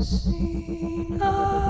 See now.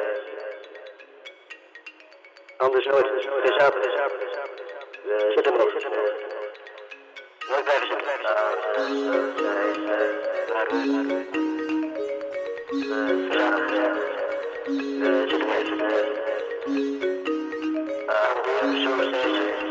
Anders nooit. De zapen. Zet hem op. Nooit blijven zitten. Zet hem op. Zet hem op.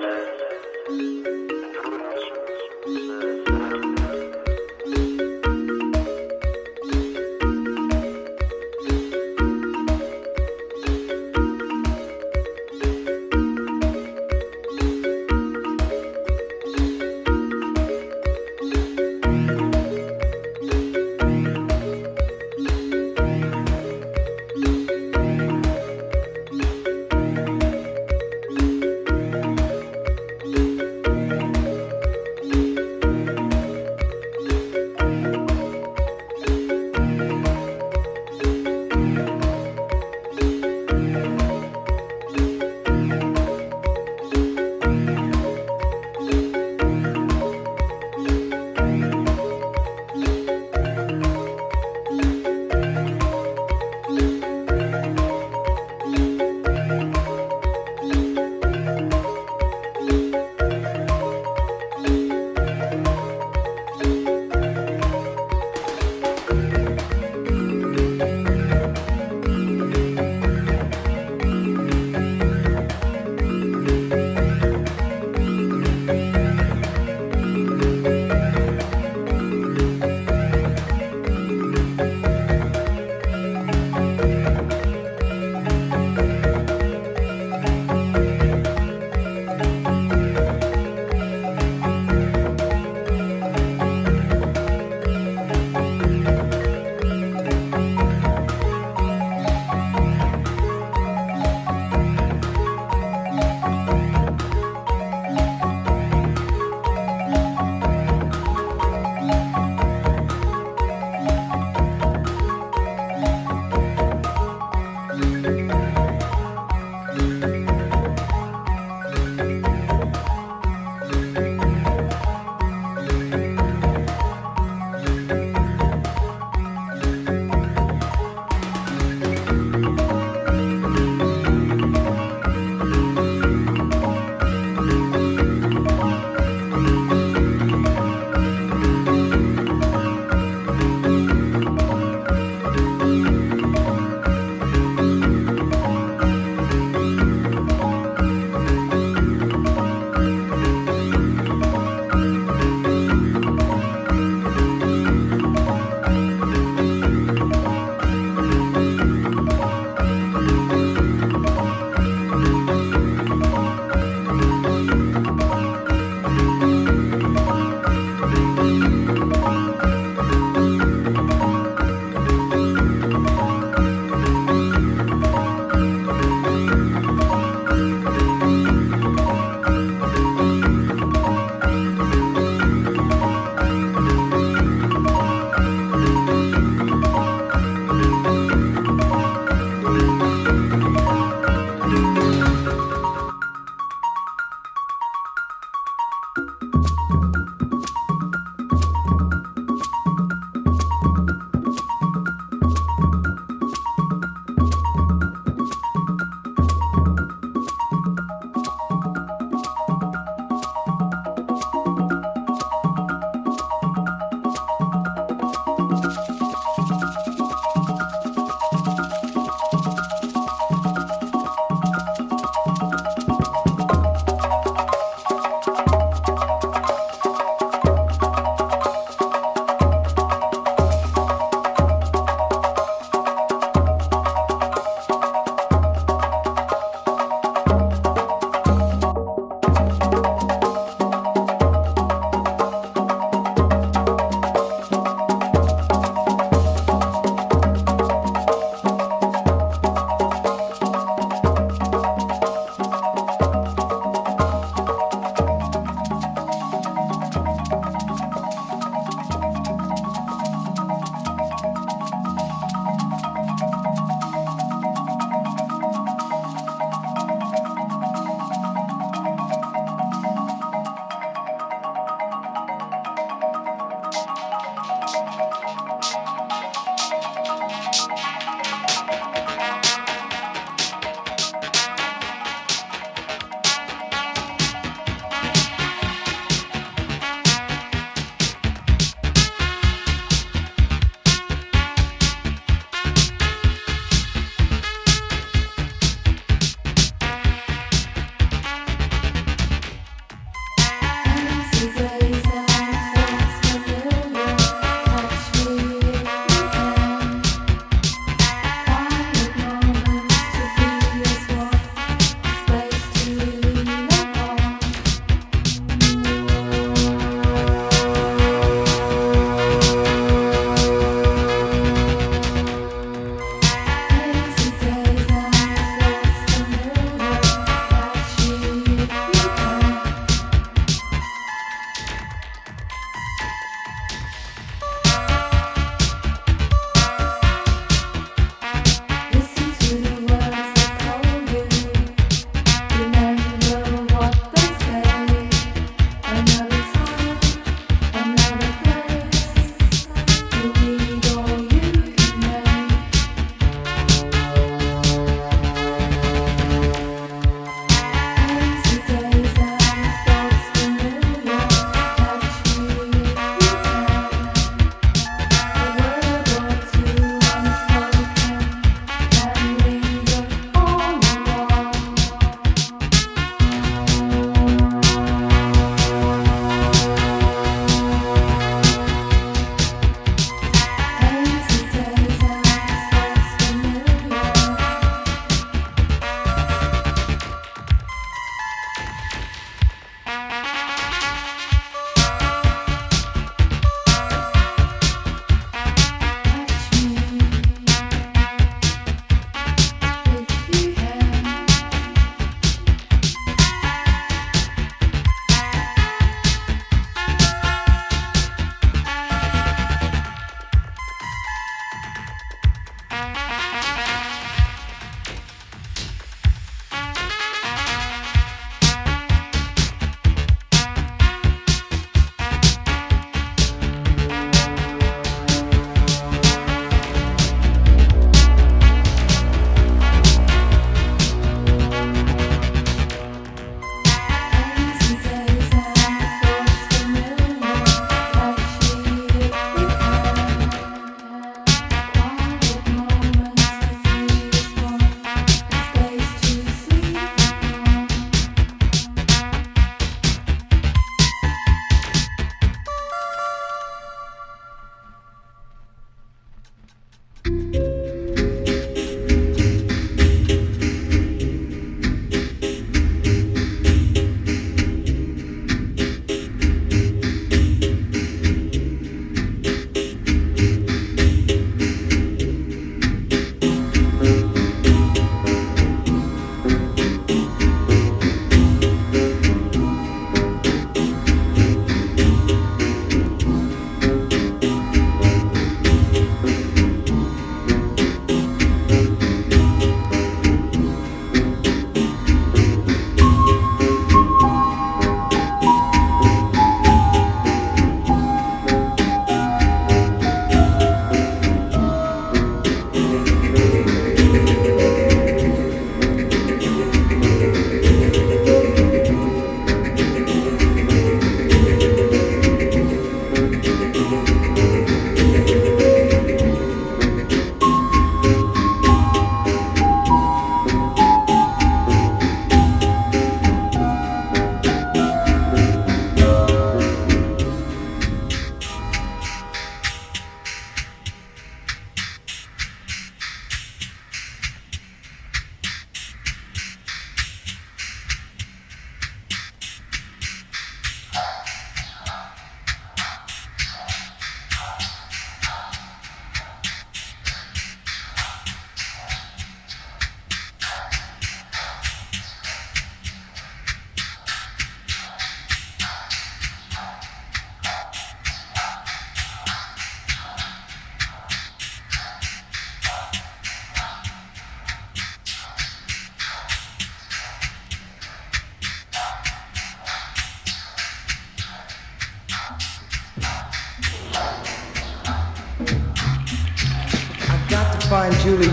Julie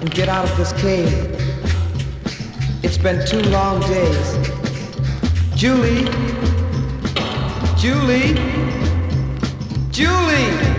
and get out of this cave. It's been two long days. Julie! Julie! Julie!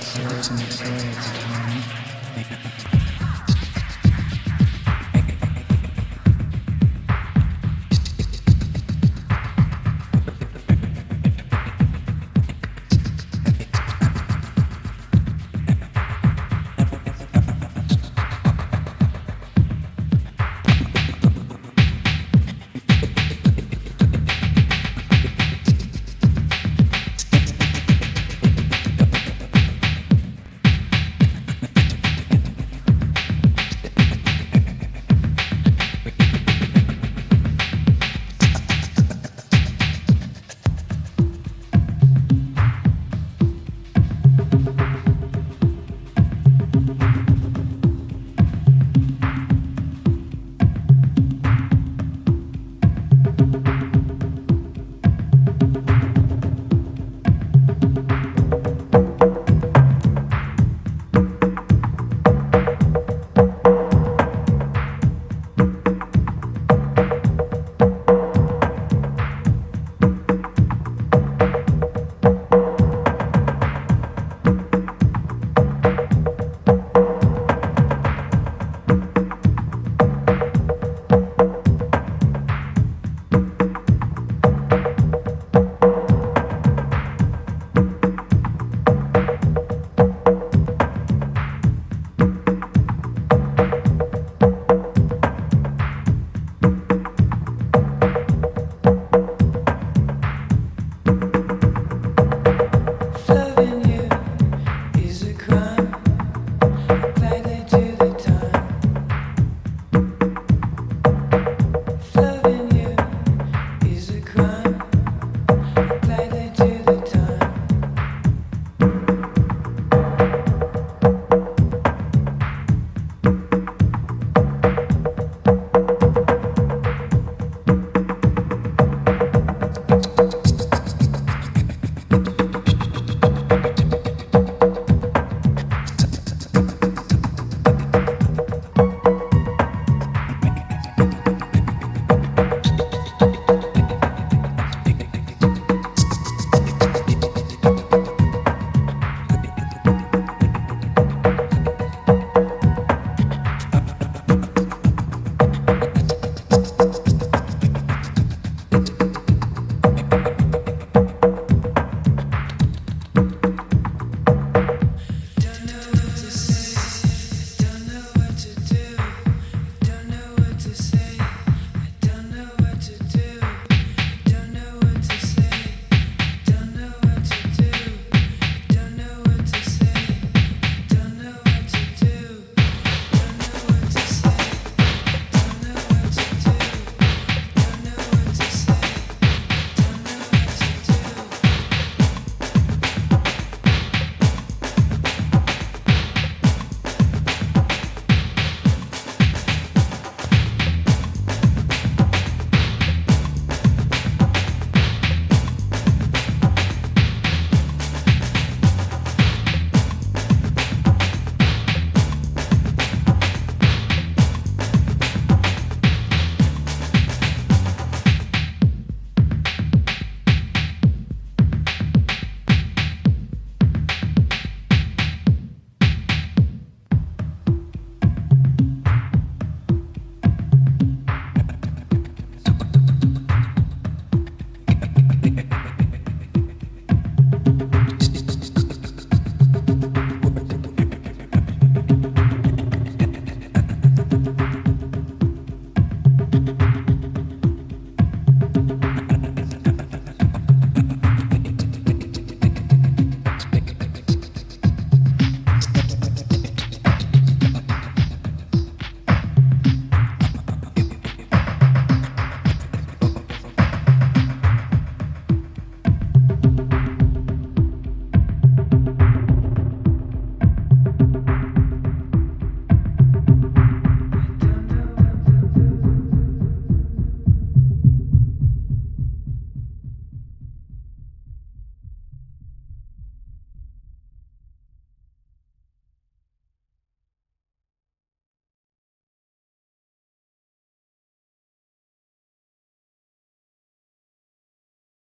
Certain, certain, certain.